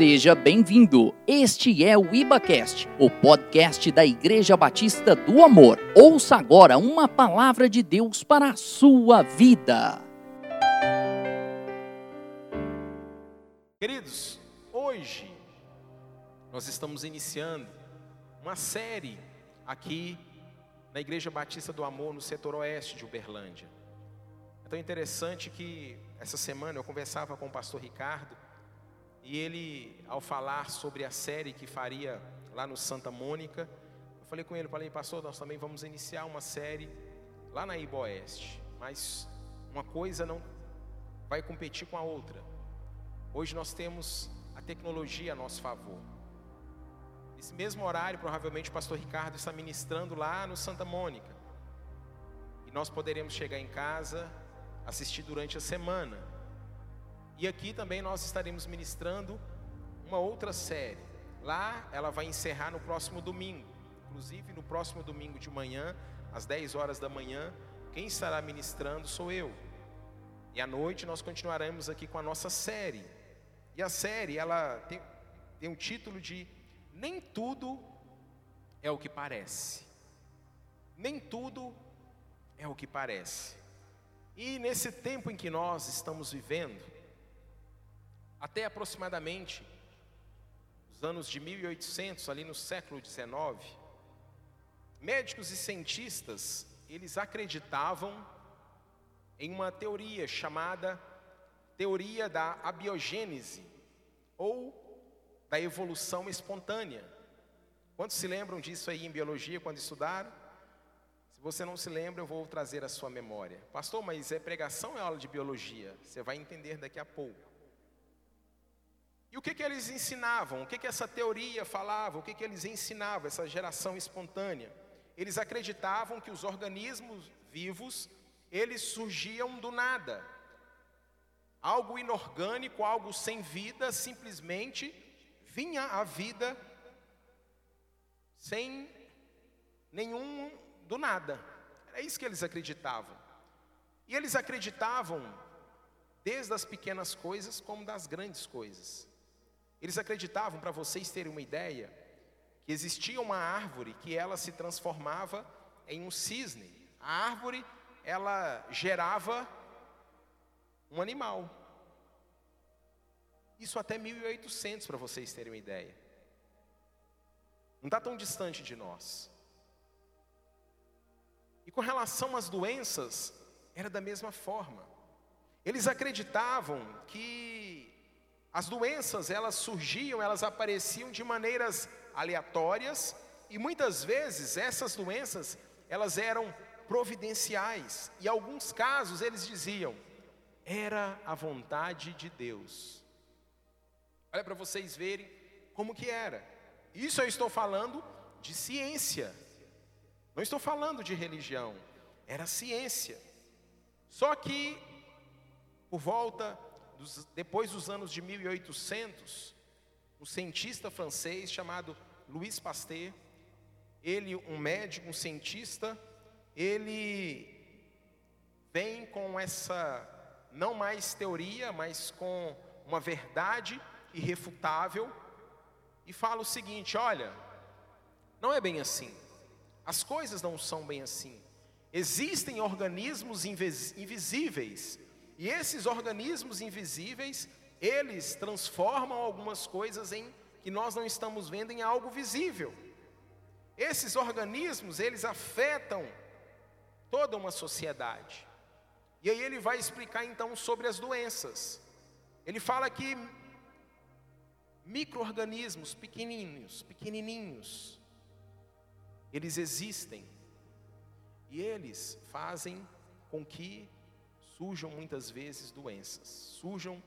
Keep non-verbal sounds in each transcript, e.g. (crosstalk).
Seja bem-vindo. Este é o IbaCast, o podcast da Igreja Batista do Amor. Ouça agora uma palavra de Deus para a sua vida. Queridos, hoje nós estamos iniciando uma série aqui na Igreja Batista do Amor, no setor oeste de Uberlândia. É tão interessante que essa semana eu conversava com o pastor Ricardo e ele, ao falar sobre a série que faria lá no Santa Mônica, eu falei com ele, falei, pastor, nós também vamos iniciar uma série lá na Ibo Oeste, mas uma coisa não vai competir com a outra. Hoje nós temos a tecnologia a nosso favor. Esse mesmo horário, provavelmente o pastor Ricardo está ministrando lá no Santa Mônica. E nós poderemos chegar em casa, assistir durante a semana. E aqui também nós estaremos ministrando uma outra série. Lá ela vai encerrar no próximo domingo. Inclusive no próximo domingo de manhã, às 10 horas da manhã, quem estará ministrando sou eu. E à noite nós continuaremos aqui com a nossa série. E a série, ela tem, tem um título de Nem tudo é o que parece. Nem tudo é o que parece. E nesse tempo em que nós estamos vivendo, até aproximadamente os anos de 1800, ali no século 19, médicos e cientistas, eles acreditavam em uma teoria chamada teoria da abiogênese ou da evolução espontânea. Quantos se lembram disso aí em biologia quando estudaram? Se você não se lembra, eu vou trazer a sua memória. Pastor, mas é pregação é aula de biologia? Você vai entender daqui a pouco. E o que, que eles ensinavam? O que, que essa teoria falava? O que, que eles ensinavam, essa geração espontânea? Eles acreditavam que os organismos vivos, eles surgiam do nada. Algo inorgânico, algo sem vida, simplesmente vinha à vida sem nenhum do nada. Era isso que eles acreditavam. E eles acreditavam desde as pequenas coisas como das grandes coisas. Eles acreditavam, para vocês terem uma ideia, que existia uma árvore que ela se transformava em um cisne. A árvore, ela gerava um animal. Isso até 1800, para vocês terem uma ideia. Não está tão distante de nós. E com relação às doenças, era da mesma forma. Eles acreditavam que as doenças, elas surgiam, elas apareciam de maneiras aleatórias e muitas vezes essas doenças, elas eram providenciais. E alguns casos eles diziam: era a vontade de Deus. Olha para vocês verem como que era. Isso eu estou falando de ciência. Não estou falando de religião. Era ciência. Só que por volta dos, depois dos anos de 1800, um cientista francês chamado Louis Pasteur, ele, um médico, um cientista, ele vem com essa, não mais teoria, mas com uma verdade irrefutável, e fala o seguinte: olha, não é bem assim, as coisas não são bem assim. Existem organismos invisíveis e esses organismos invisíveis, eles transformam algumas coisas em que nós não estamos vendo em algo visível. Esses organismos, eles afetam toda uma sociedade. E aí ele vai explicar então sobre as doenças. Ele fala que microorganismos pequenininhos, pequenininhos, eles existem. E eles fazem com que surjam muitas vezes doenças, surjam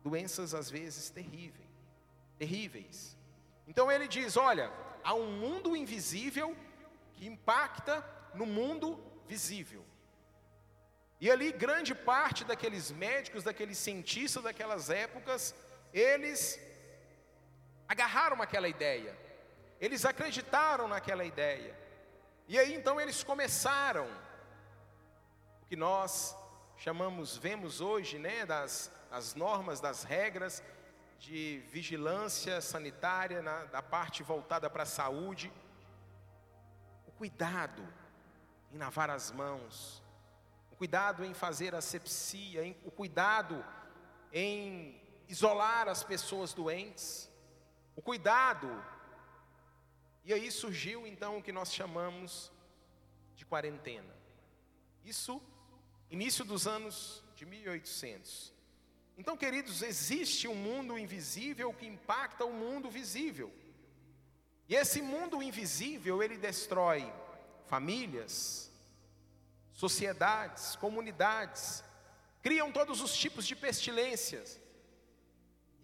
doenças às vezes terríveis, terríveis. Então ele diz: olha, há um mundo invisível que impacta no mundo visível. E ali grande parte daqueles médicos, daqueles cientistas daquelas épocas, eles agarraram aquela ideia. Eles acreditaram naquela ideia. E aí então eles começaram que nós chamamos, vemos hoje, né, das as normas, das regras de vigilância sanitária, na, da parte voltada para a saúde. O cuidado em lavar as mãos, o cuidado em fazer asepsia, em, o cuidado em isolar as pessoas doentes, o cuidado. E aí surgiu então o que nós chamamos de quarentena. Isso, início dos anos de 1800. Então, queridos, existe um mundo invisível que impacta o mundo visível. E esse mundo invisível, ele destrói famílias, sociedades, comunidades, criam todos os tipos de pestilências.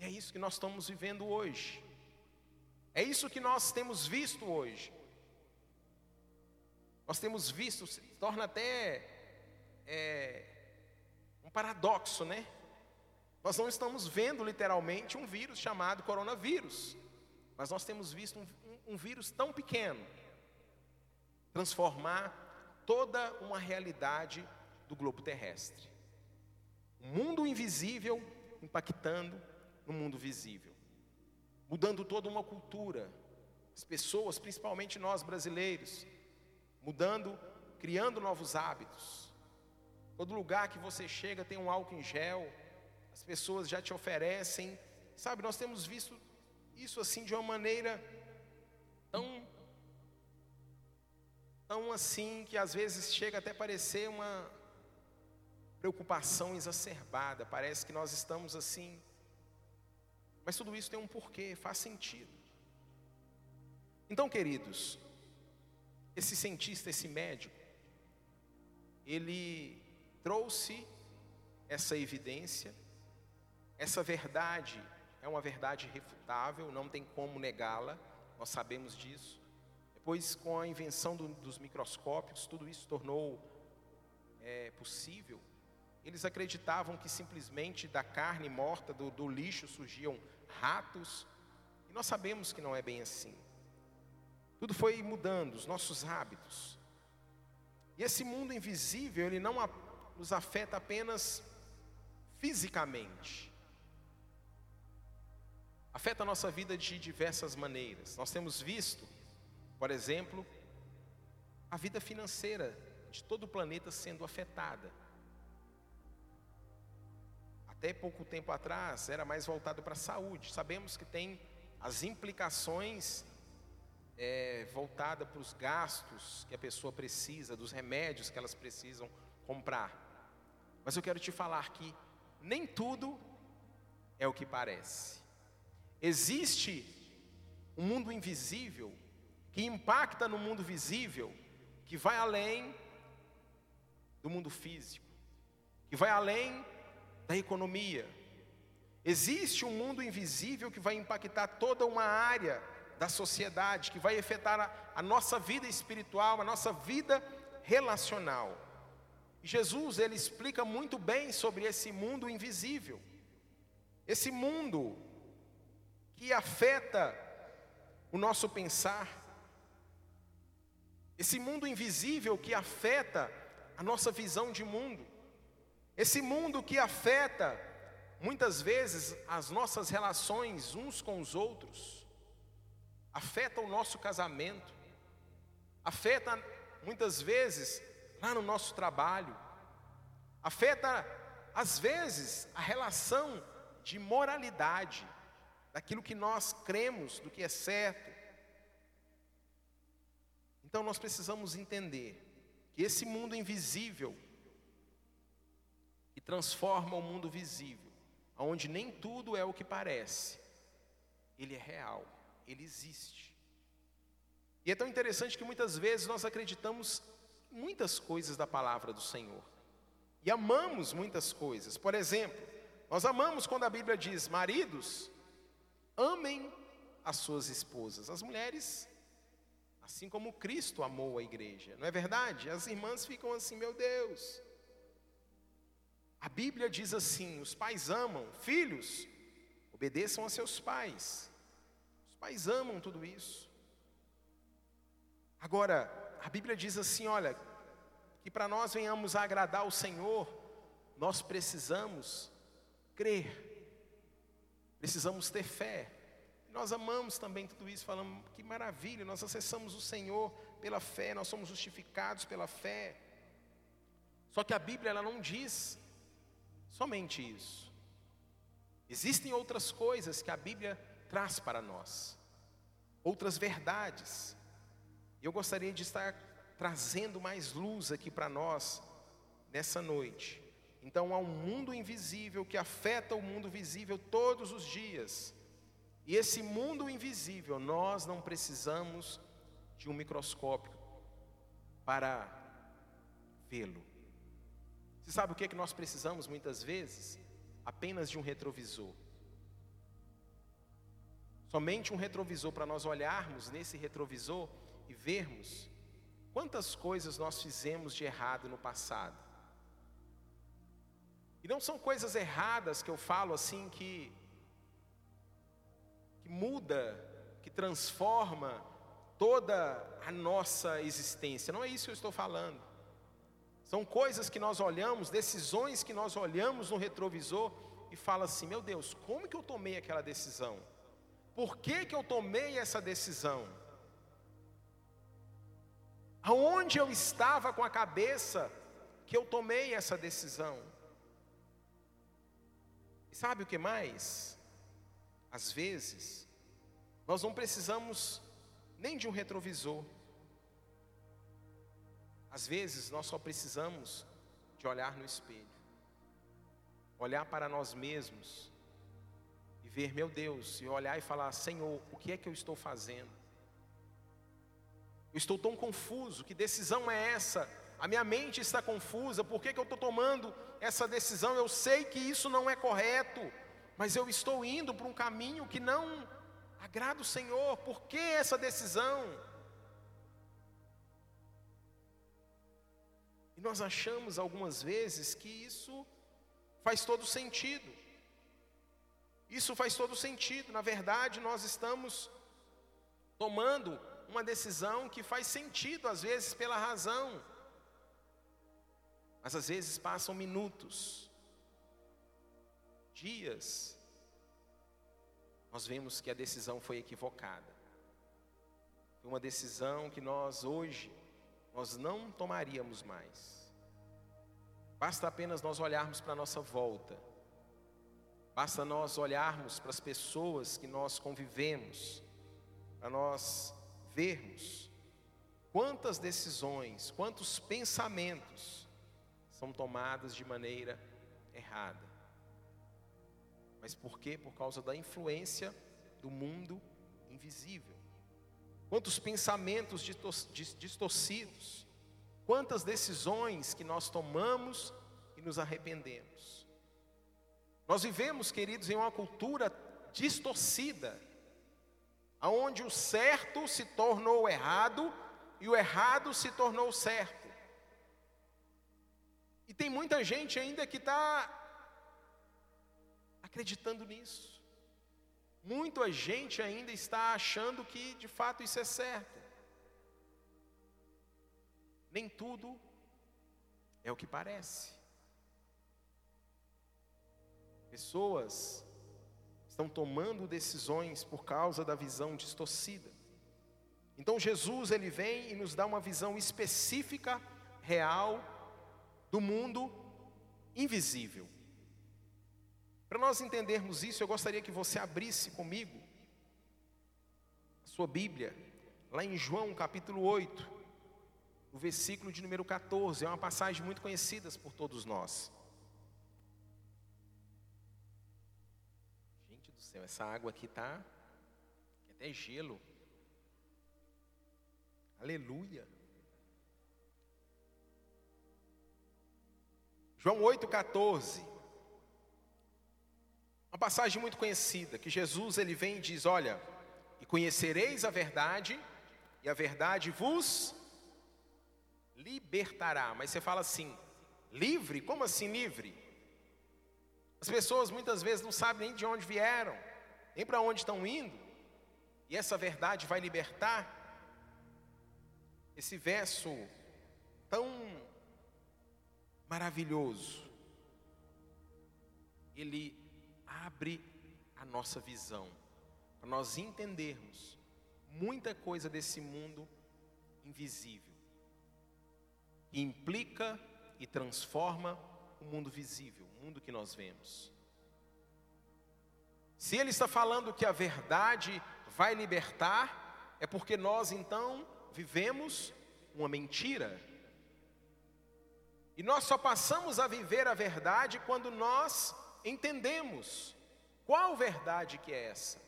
E é isso que nós estamos vivendo hoje. É isso que nós temos visto hoje. Nós temos visto, se torna até é, um paradoxo, né? Nós não estamos vendo literalmente um vírus chamado coronavírus, mas nós temos visto um, um, um vírus tão pequeno transformar toda uma realidade do globo terrestre. O mundo invisível impactando no mundo visível, mudando toda uma cultura. As pessoas, principalmente nós brasileiros, mudando, criando novos hábitos. Todo lugar que você chega tem um álcool em gel, as pessoas já te oferecem. Sabe, nós temos visto isso assim de uma maneira tão tão assim que às vezes chega até parecer uma preocupação exacerbada. Parece que nós estamos assim. Mas tudo isso tem um porquê, faz sentido. Então, queridos, esse cientista, esse médico, ele trouxe essa evidência, essa verdade é uma verdade refutável, não tem como negá-la, nós sabemos disso. Depois, com a invenção do, dos microscópios, tudo isso tornou é, possível. Eles acreditavam que simplesmente da carne morta, do, do lixo, surgiam ratos, e nós sabemos que não é bem assim. Tudo foi mudando, os nossos hábitos. E esse mundo invisível, ele não nos afeta apenas fisicamente. Afeta a nossa vida de diversas maneiras. Nós temos visto, por exemplo, a vida financeira de todo o planeta sendo afetada. Até pouco tempo atrás era mais voltado para a saúde. Sabemos que tem as implicações é, voltadas para os gastos que a pessoa precisa, dos remédios que elas precisam comprar. Mas eu quero te falar que nem tudo é o que parece. Existe um mundo invisível que impacta no mundo visível, que vai além do mundo físico, que vai além da economia. Existe um mundo invisível que vai impactar toda uma área da sociedade, que vai afetar a, a nossa vida espiritual, a nossa vida relacional. Jesus ele explica muito bem sobre esse mundo invisível. Esse mundo que afeta o nosso pensar. Esse mundo invisível que afeta a nossa visão de mundo. Esse mundo que afeta muitas vezes as nossas relações uns com os outros. Afeta o nosso casamento. Afeta muitas vezes lá no nosso trabalho, afeta, às vezes, a relação de moralidade, daquilo que nós cremos, do que é certo. Então nós precisamos entender que esse mundo invisível, que transforma o mundo visível, onde nem tudo é o que parece, ele é real, ele existe. E é tão interessante que muitas vezes nós acreditamos muitas coisas da palavra do Senhor. E amamos muitas coisas. Por exemplo, nós amamos quando a Bíblia diz: maridos, amem as suas esposas. As mulheres, assim como Cristo amou a igreja, não é verdade? As irmãs ficam assim, meu Deus. A Bíblia diz assim: os pais amam, filhos, obedeçam a seus pais. Os pais amam tudo isso. Agora, a Bíblia diz assim: olha, que para nós venhamos a agradar o Senhor, nós precisamos crer, Precisamos ter fé. Nós amamos também tudo isso, falamos que maravilha, nós acessamos o Senhor pela fé, nós somos justificados pela fé. Só que a Bíblia ela não diz somente isso. Existem outras coisas que a Bíblia traz para nós, outras verdades. Eu gostaria de estar trazendo mais luz aqui para nós nessa noite. Então há um mundo invisível que afeta o mundo visível todos os dias. E esse mundo invisível, nós não precisamos de um microscópio para vê-lo. Você sabe o que é que nós precisamos muitas vezes? Apenas de um retrovisor. Somente um retrovisor para nós olharmos nesse retrovisor e vermos quantas coisas nós fizemos de errado no passado. E não são coisas erradas que eu falo assim que que muda, que transforma toda a nossa existência. Não é isso que eu estou falando. São coisas que nós olhamos, decisões que nós olhamos no retrovisor e fala assim: "Meu Deus, como que eu tomei aquela decisão? Por que que eu tomei essa decisão?" Aonde eu estava com a cabeça que eu tomei essa decisão? E sabe o que mais? Às vezes, nós não precisamos nem de um retrovisor. Às vezes, nós só precisamos de olhar no espelho, olhar para nós mesmos e ver, meu Deus, e olhar e falar: Senhor, o que é que eu estou fazendo? Eu estou tão confuso, que decisão é essa? A minha mente está confusa, por que, que eu estou tomando essa decisão? Eu sei que isso não é correto, mas eu estou indo para um caminho que não agrada o Senhor, por que essa decisão? E nós achamos algumas vezes que isso faz todo sentido. Isso faz todo sentido, na verdade, nós estamos tomando uma decisão que faz sentido, às vezes, pela razão, mas às vezes passam minutos, dias, nós vemos que a decisão foi equivocada. Foi uma decisão que nós hoje nós não tomaríamos mais. Basta apenas nós olharmos para a nossa volta. Basta nós olharmos para as pessoas que nós convivemos, para nós vermos quantas decisões, quantos pensamentos são tomados de maneira errada. Mas por quê? Por causa da influência do mundo invisível. Quantos pensamentos distorcidos, quantas decisões que nós tomamos e nos arrependemos. Nós vivemos, queridos, em uma cultura distorcida, aonde o certo se tornou errado e o errado se tornou certo. E tem muita gente ainda que está acreditando nisso. Muita gente ainda está achando que de fato isso é certo. Nem tudo é o que parece. Pessoas estão tomando decisões por causa da visão distorcida. Então Jesus ele vem e nos dá uma visão específica, real do mundo invisível. Para nós entendermos isso, eu gostaria que você abrisse comigo a sua Bíblia, lá em João capítulo 8, o versículo de número 14, é uma passagem muito conhecida por todos nós. Céu, essa água aqui tá até gelo. Aleluia. João 8,14. Uma passagem muito conhecida, que Jesus ele vem e diz: Olha, e conhecereis a verdade, e a verdade vos libertará. Mas você fala assim, livre? Como assim livre? As pessoas muitas vezes não sabem nem de onde vieram, nem para onde estão indo, e essa verdade vai libertar. Esse verso tão maravilhoso, ele abre a nossa visão, para nós entendermos muita coisa desse mundo invisível, que implica e transforma o mundo visível, o mundo que nós vemos. Se ele está falando que a verdade vai libertar, é porque nós então vivemos uma mentira. E nós só passamos a viver a verdade quando nós entendemos qual verdade que é essa.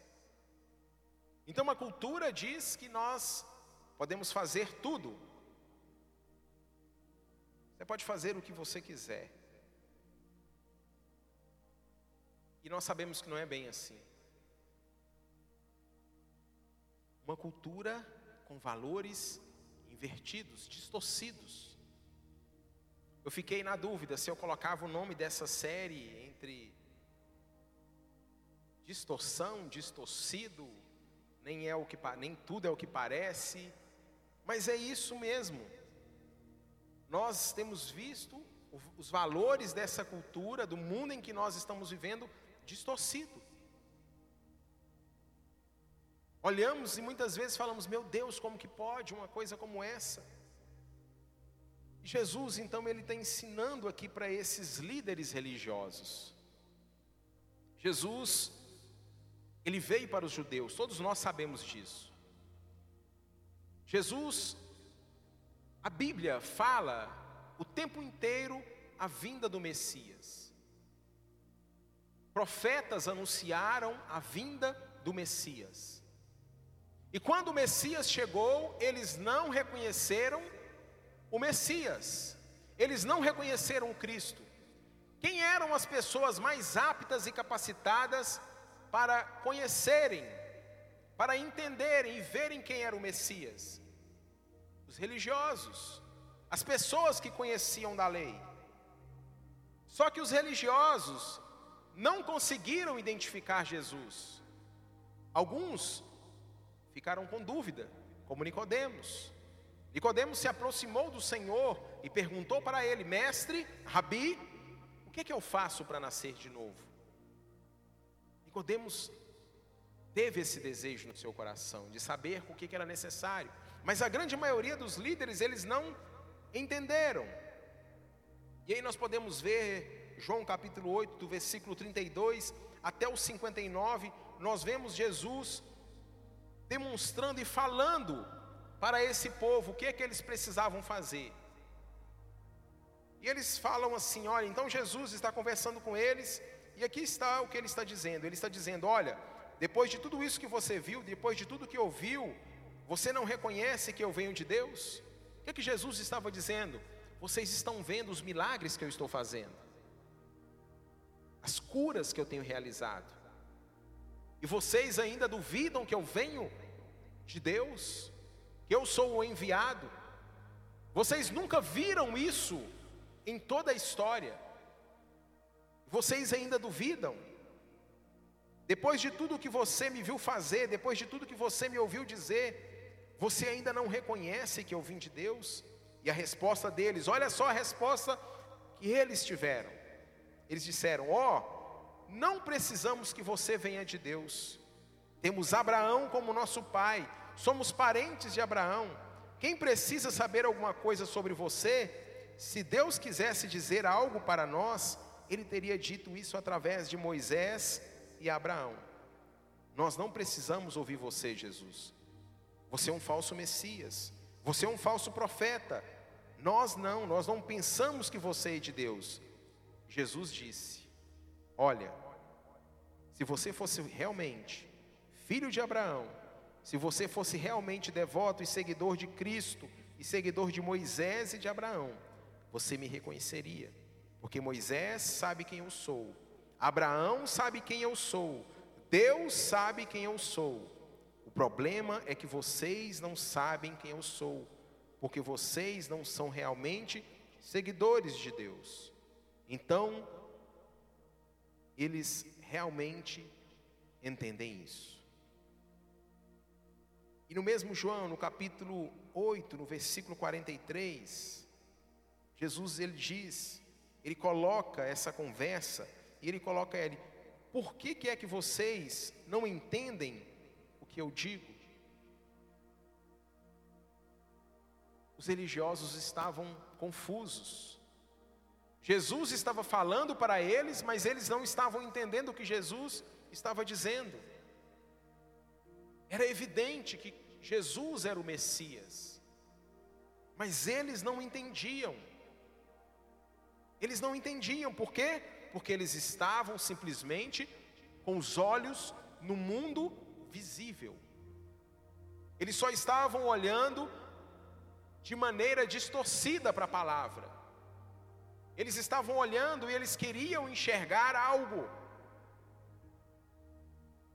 Então a cultura diz que nós podemos fazer tudo. Você pode fazer o que você quiser. E nós sabemos que não é bem assim. Uma cultura com valores invertidos, distorcidos. Eu fiquei na dúvida se eu colocava o nome dessa série entre distorção, distorcido, nem é o que nem tudo é o que parece, mas é isso mesmo. Nós temos visto os valores dessa cultura, do mundo em que nós estamos vivendo, distorcido. Olhamos e muitas vezes falamos: Meu Deus, como que pode uma coisa como essa? Jesus, então, ele está ensinando aqui para esses líderes religiosos. Jesus, ele veio para os judeus, todos nós sabemos disso. Jesus, a Bíblia fala o tempo inteiro a vinda do Messias. Profetas anunciaram a vinda do Messias. E quando o Messias chegou, eles não reconheceram o Messias, eles não reconheceram o Cristo. Quem eram as pessoas mais aptas e capacitadas para conhecerem, para entenderem e verem quem era o Messias? Os religiosos, as pessoas que conheciam da lei. Só que os religiosos não conseguiram identificar Jesus. Alguns ficaram com dúvida, como Nicodemos. Nicodemos se aproximou do Senhor e perguntou para ele: "Mestre, Rabi, o que é que eu faço para nascer de novo?" Nicodemos teve esse desejo no seu coração de saber o que era necessário, mas a grande maioria dos líderes eles não entenderam. E aí nós podemos ver João capítulo 8, do versículo 32 até o 59, nós vemos Jesus demonstrando e falando para esse povo o que é que eles precisavam fazer. E eles falam assim: olha, então Jesus está conversando com eles, e aqui está o que ele está dizendo: ele está dizendo, olha, depois de tudo isso que você viu, depois de tudo que ouviu, você não reconhece que eu venho de Deus? O que, é que Jesus estava dizendo? Vocês estão vendo os milagres que eu estou fazendo, as curas que eu tenho realizado, e vocês ainda duvidam que eu venho de Deus? que eu sou o enviado. Vocês nunca viram isso em toda a história. Vocês ainda duvidam. Depois de tudo que você me viu fazer, depois de tudo que você me ouviu dizer, você ainda não reconhece que eu vim de Deus? E a resposta deles, olha só a resposta que eles tiveram. Eles disseram: Ó, oh, não precisamos que você venha de Deus. Temos Abraão como nosso pai somos parentes de Abraão. Quem precisa saber alguma coisa sobre você, se Deus quisesse dizer algo para nós, ele teria dito isso através de Moisés e Abraão. Nós não precisamos ouvir você, Jesus. Você é um falso Messias. Você é um falso profeta. Nós não, nós não pensamos que você é de Deus. Jesus disse: Olha, se você fosse realmente filho de Abraão, se você fosse realmente devoto e seguidor de Cristo, e seguidor de Moisés e de Abraão, você me reconheceria, porque Moisés sabe quem eu sou, Abraão sabe quem eu sou, Deus sabe quem eu sou. O problema é que vocês não sabem quem eu sou, porque vocês não são realmente seguidores de Deus. Então, eles realmente entendem isso. E no mesmo João, no capítulo 8, no versículo 43, Jesus ele diz, ele coloca essa conversa, e ele coloca ele, por que, que é que vocês não entendem o que eu digo? Os religiosos estavam confusos. Jesus estava falando para eles, mas eles não estavam entendendo o que Jesus estava dizendo. Era evidente que Jesus era o Messias, mas eles não entendiam. Eles não entendiam, por quê? Porque eles estavam simplesmente com os olhos no mundo visível. Eles só estavam olhando de maneira distorcida para a palavra. Eles estavam olhando e eles queriam enxergar algo.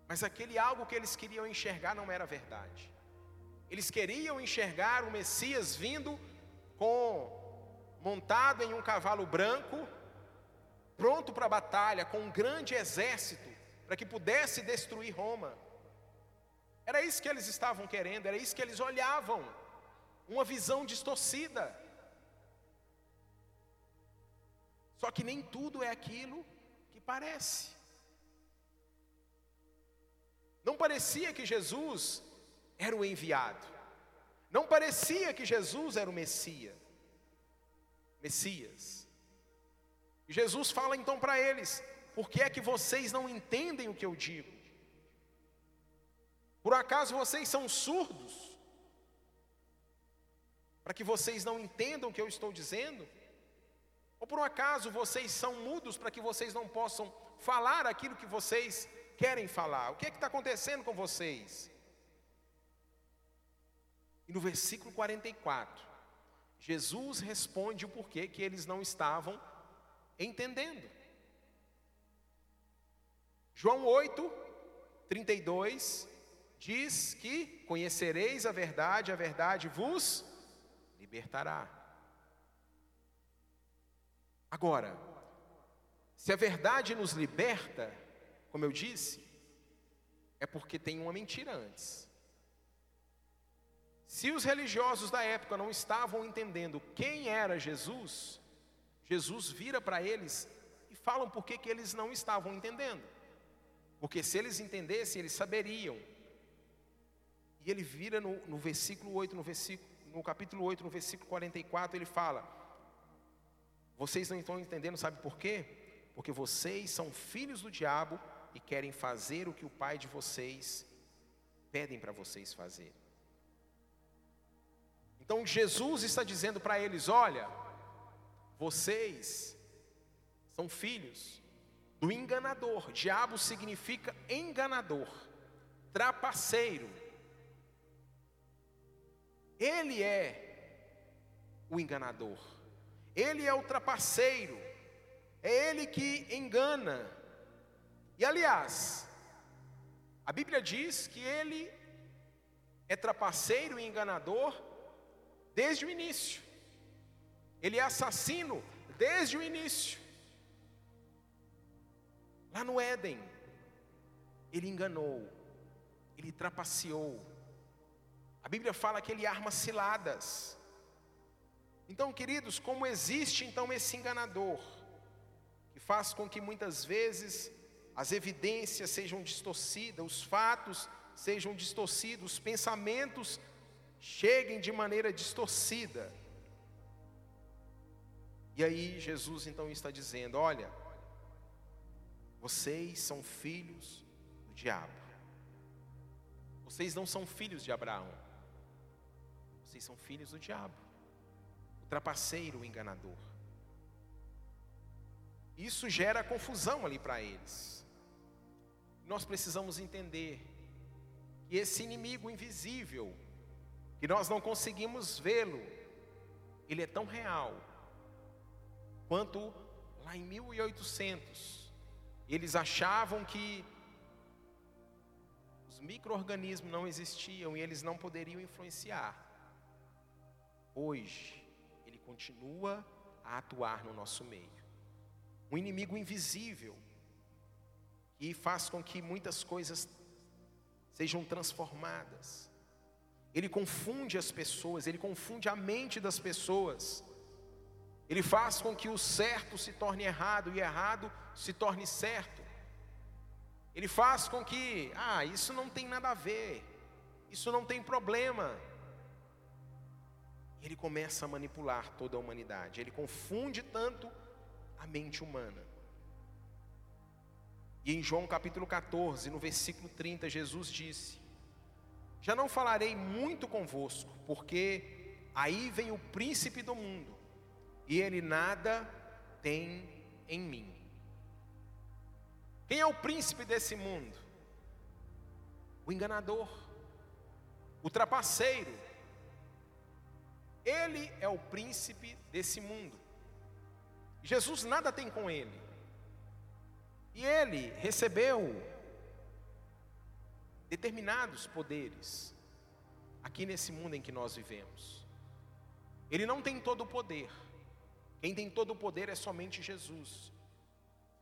Mas aquele algo que eles queriam enxergar não era verdade. Eles queriam enxergar o Messias vindo com montado em um cavalo branco, pronto para a batalha, com um grande exército, para que pudesse destruir Roma. Era isso que eles estavam querendo, era isso que eles olhavam, uma visão distorcida. Só que nem tudo é aquilo que parece. Não parecia que Jesus era o enviado, não parecia que Jesus era o Messias. Messias. E Jesus fala então para eles: por que é que vocês não entendem o que eu digo? Por acaso vocês são surdos? Para que vocês não entendam o que eu estou dizendo? Ou por um acaso vocês são mudos para que vocês não possam falar aquilo que vocês querem falar? O que é que está acontecendo com vocês? E no versículo 44, Jesus responde o porquê que eles não estavam entendendo. João 8, 32 diz que conhecereis a verdade, a verdade vos libertará. Agora, se a verdade nos liberta, como eu disse, é porque tem uma mentira antes. Se os religiosos da época não estavam entendendo quem era Jesus, Jesus vira para eles e falam por que, eles não estavam entendendo. Porque se eles entendessem, eles saberiam. E ele vira no, no versículo 8, no, versículo, no capítulo 8, no versículo 44, ele fala: Vocês não estão entendendo, sabe por quê? Porque vocês são filhos do diabo e querem fazer o que o pai de vocês pedem para vocês fazerem. Então Jesus está dizendo para eles: olha, vocês são filhos do enganador. Diabo significa enganador, trapaceiro. Ele é o enganador, ele é o trapaceiro, é ele que engana. E aliás, a Bíblia diz que ele é trapaceiro e enganador desde o início. Ele é assassino desde o início. Lá no Éden, ele enganou, ele trapaceou. A Bíblia fala que ele arma ciladas. Então, queridos, como existe então esse enganador, que faz com que muitas vezes as evidências sejam distorcidas, os fatos sejam distorcidos, os pensamentos cheguem de maneira distorcida. E aí Jesus então está dizendo: olha, vocês são filhos do diabo. Vocês não são filhos de Abraão. Vocês são filhos do diabo. Trapaceiro, enganador. Isso gera confusão ali para eles. Nós precisamos entender que esse inimigo invisível e nós não conseguimos vê-lo. Ele é tão real quanto lá em 1800 eles achavam que os micro-organismos não existiam e eles não poderiam influenciar. Hoje, continua a atuar no nosso meio. Um inimigo invisível que faz com que muitas coisas sejam transformadas. Ele confunde as pessoas, ele confunde a mente das pessoas. Ele faz com que o certo se torne errado e errado se torne certo. Ele faz com que, ah, isso não tem nada a ver, isso não tem problema. Ele começa a manipular toda a humanidade, ele confunde tanto a mente humana. E em João capítulo 14, no versículo 30, Jesus disse: Já não falarei muito convosco, porque aí vem o príncipe do mundo, e ele nada tem em mim. Quem é o príncipe desse mundo? O enganador, o trapaceiro. Ele é o príncipe desse mundo. Jesus nada tem com ele. E ele recebeu determinados poderes aqui nesse mundo em que nós vivemos. Ele não tem todo o poder. Quem tem todo o poder é somente Jesus.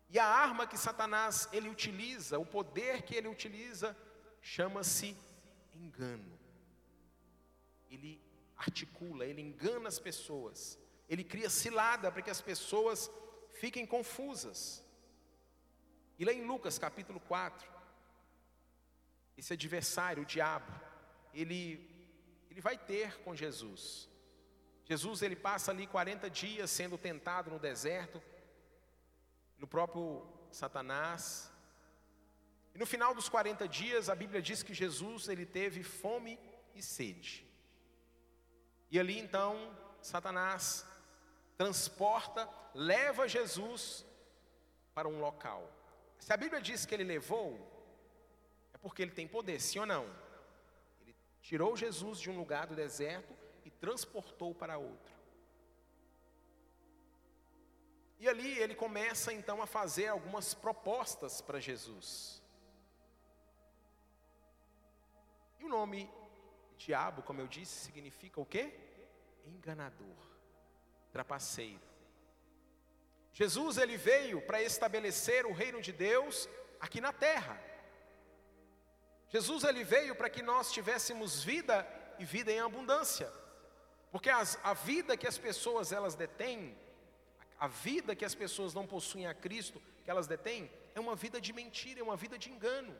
E a arma que Satanás ele utiliza, o poder que ele utiliza, chama-se engano. Ele articula, ele engana as pessoas. Ele cria cilada para que as pessoas fiquem confusas. E lá em Lucas capítulo 4, esse adversário, o diabo, ele ele vai ter com Jesus. Jesus ele passa ali 40 dias sendo tentado no deserto, no próprio Satanás. E no final dos 40 dias, a Bíblia diz que Jesus ele teve fome e sede. E ali então, Satanás transporta, leva Jesus para um local. Se a Bíblia diz que ele levou, é porque ele tem poder, sim ou não? Ele tirou Jesus de um lugar do deserto e transportou para outro. E ali ele começa então a fazer algumas propostas para Jesus. E o nome diabo, como eu disse, significa o quê? Enganador, trapaceiro. Jesus ele veio para estabelecer o reino de Deus aqui na terra. Jesus ele veio para que nós tivéssemos vida e vida em abundância. Porque as, a vida que as pessoas elas detêm a vida que as pessoas não possuem a Cristo, que elas detêm, é uma vida de mentira, é uma vida de engano.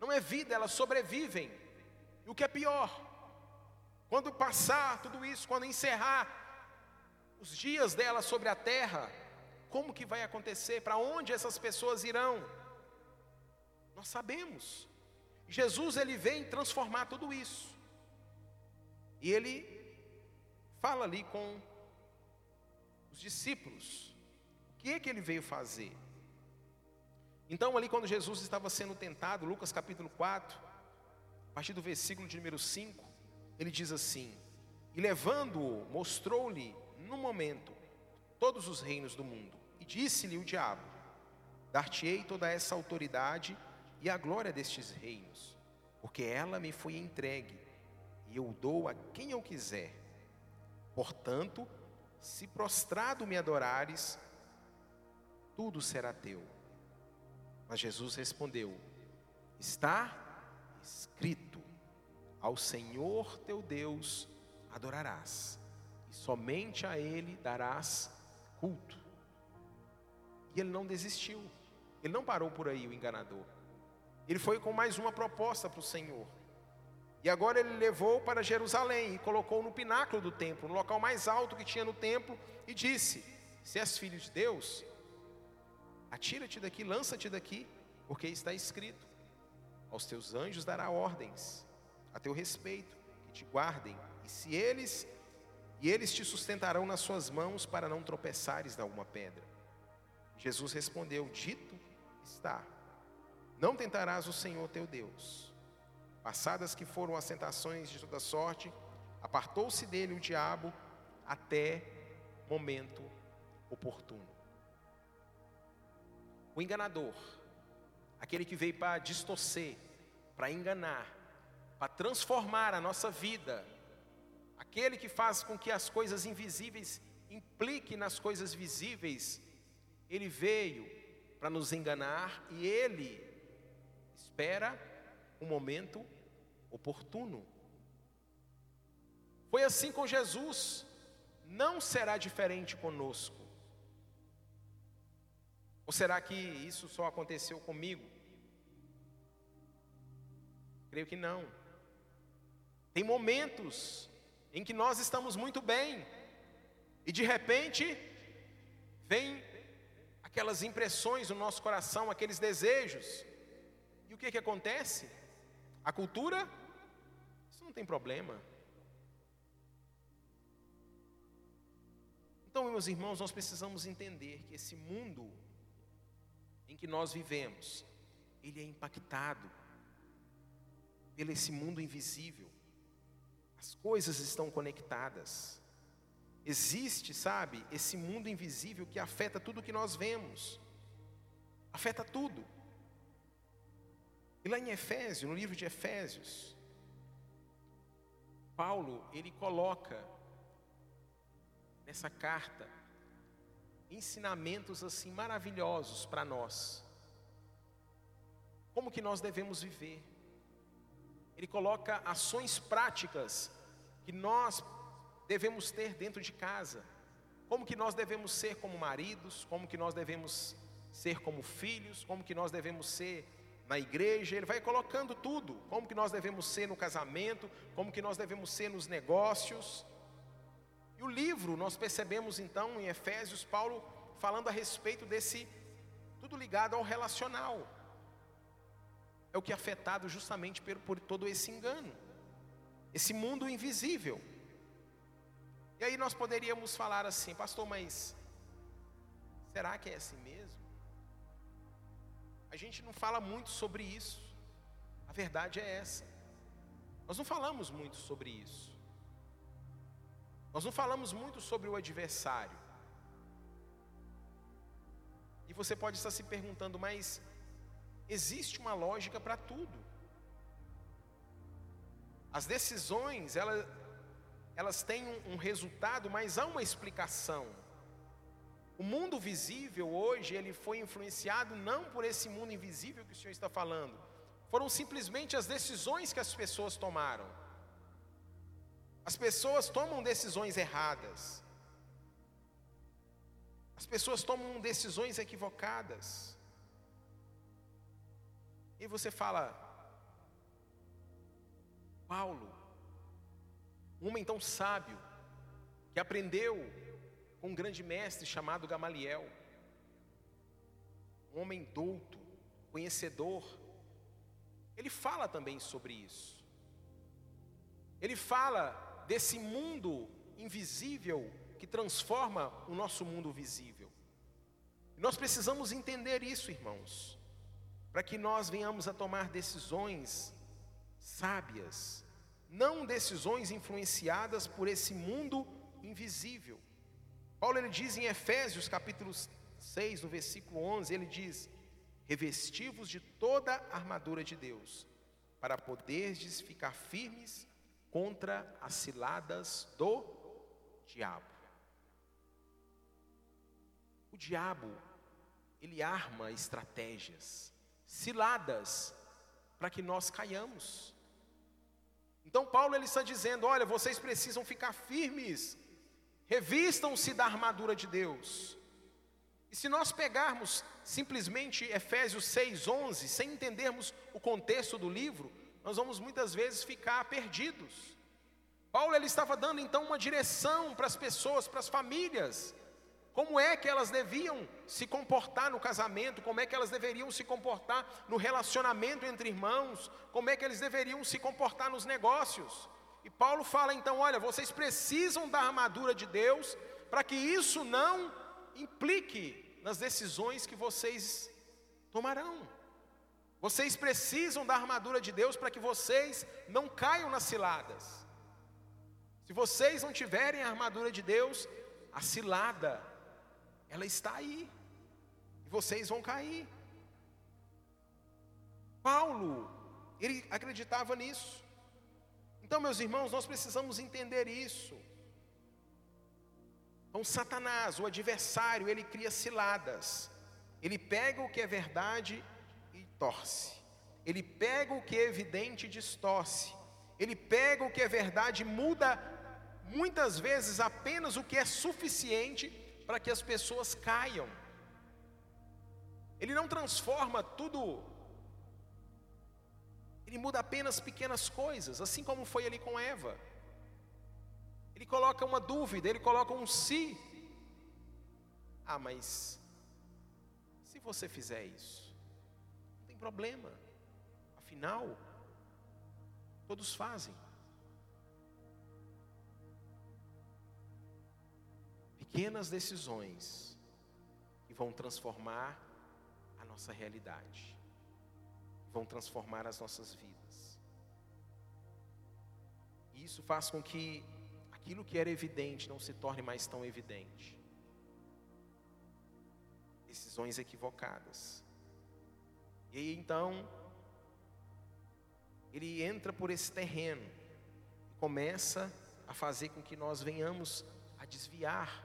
Não é vida, elas sobrevivem. O que é pior, quando passar tudo isso, quando encerrar os dias delas sobre a terra, como que vai acontecer? Para onde essas pessoas irão? Nós sabemos. Jesus ele vem transformar tudo isso. E ele fala ali com os discípulos. O que é que ele veio fazer? Então, ali quando Jesus estava sendo tentado, Lucas capítulo 4, a partir do versículo de número 5, ele diz assim: E levando-o, mostrou-lhe, no momento, todos os reinos do mundo, e disse-lhe o diabo: Dar-te-ei toda essa autoridade e a glória destes reinos, porque ela me foi entregue, e eu dou a quem eu quiser. Portanto, se prostrado me adorares, tudo será teu. Mas Jesus respondeu: Está escrito: Ao Senhor teu Deus adorarás, e somente a Ele darás culto. E ele não desistiu, ele não parou por aí, o enganador. Ele foi com mais uma proposta para o Senhor. E agora ele levou para Jerusalém e colocou no pináculo do templo, no local mais alto que tinha no templo, e disse: Se és filho de Deus, atira-te daqui, lança-te daqui, porque está escrito: Aos teus anjos dará ordens a teu respeito, que te guardem, e se eles e eles te sustentarão nas suas mãos para não tropeçares em alguma pedra. Jesus respondeu: Dito está. Não tentarás o Senhor teu Deus. Passadas que foram as tentações de toda sorte, apartou-se dele o diabo até momento oportuno. O enganador, aquele que veio para distorcer, para enganar, para transformar a nossa vida, aquele que faz com que as coisas invisíveis impliquem nas coisas visíveis, ele veio para nos enganar e ele espera um momento oportuno. Foi assim com Jesus, não será diferente conosco. Ou será que isso só aconteceu comigo? Creio que não. Tem momentos em que nós estamos muito bem e de repente vem aquelas impressões no nosso coração, aqueles desejos. E o que que acontece? A cultura, isso não tem problema. Então, meus irmãos, nós precisamos entender que esse mundo em que nós vivemos, ele é impactado pelo esse mundo invisível. As coisas estão conectadas. Existe, sabe, esse mundo invisível que afeta tudo que nós vemos. Afeta tudo. E lá em Efésios, no livro de Efésios, Paulo, ele coloca nessa carta ensinamentos assim maravilhosos para nós. Como que nós devemos viver? Ele coloca ações práticas que nós devemos ter dentro de casa. Como que nós devemos ser como maridos, como que nós devemos ser como filhos, como que nós devemos ser na igreja, ele vai colocando tudo, como que nós devemos ser no casamento, como que nós devemos ser nos negócios. E o livro, nós percebemos então em Efésios, Paulo falando a respeito desse, tudo ligado ao relacional. É o que é afetado justamente por, por todo esse engano, esse mundo invisível. E aí nós poderíamos falar assim, pastor, mas será que é assim mesmo? A gente não fala muito sobre isso. A verdade é essa. Nós não falamos muito sobre isso. Nós não falamos muito sobre o adversário. E você pode estar se perguntando, mas existe uma lógica para tudo. As decisões, elas, elas têm um, um resultado, mas há uma explicação. O mundo visível hoje, ele foi influenciado não por esse mundo invisível que o Senhor está falando, foram simplesmente as decisões que as pessoas tomaram. As pessoas tomam decisões erradas. As pessoas tomam decisões equivocadas. E você fala, Paulo, um homem tão sábio, que aprendeu com um grande mestre chamado Gamaliel, um homem douto, conhecedor. Ele fala também sobre isso. Ele fala desse mundo invisível que transforma o nosso mundo visível. nós precisamos entender isso, irmãos, para que nós venhamos a tomar decisões sábias, não decisões influenciadas por esse mundo invisível. Paulo ele diz em Efésios capítulo 6, no versículo 11, ele diz: Revestivos de toda a armadura de Deus, para poderdes ficar firmes contra as ciladas do diabo. O diabo, ele arma estratégias, ciladas, para que nós caiamos. Então Paulo ele está dizendo: olha, vocês precisam ficar firmes Revistam-se da armadura de Deus. E se nós pegarmos simplesmente Efésios 6:11, sem entendermos o contexto do livro, nós vamos muitas vezes ficar perdidos. Paulo ele estava dando então uma direção para as pessoas, para as famílias, como é que elas deviam se comportar no casamento, como é que elas deveriam se comportar no relacionamento entre irmãos, como é que eles deveriam se comportar nos negócios. E Paulo fala então: olha, vocês precisam da armadura de Deus para que isso não implique nas decisões que vocês tomarão. Vocês precisam da armadura de Deus para que vocês não caiam nas ciladas. Se vocês não tiverem a armadura de Deus, a cilada, ela está aí. E vocês vão cair. Paulo, ele acreditava nisso. Então, meus irmãos, nós precisamos entender isso. Então, Satanás, o adversário, ele cria ciladas. Ele pega o que é verdade torce. Ele pega o que é evidente e distorce. Ele pega o que é verdade e muda muitas vezes apenas o que é suficiente para que as pessoas caiam. Ele não transforma tudo Ele muda apenas pequenas coisas, assim como foi ali com Eva. Ele coloca uma dúvida, ele coloca um se. Ah, mas se você fizer isso, problema. Afinal, todos fazem. Pequenas decisões que vão transformar a nossa realidade, vão transformar as nossas vidas. E isso faz com que aquilo que era evidente não se torne mais tão evidente. Decisões equivocadas. E aí então, ele entra por esse terreno e começa a fazer com que nós venhamos a desviar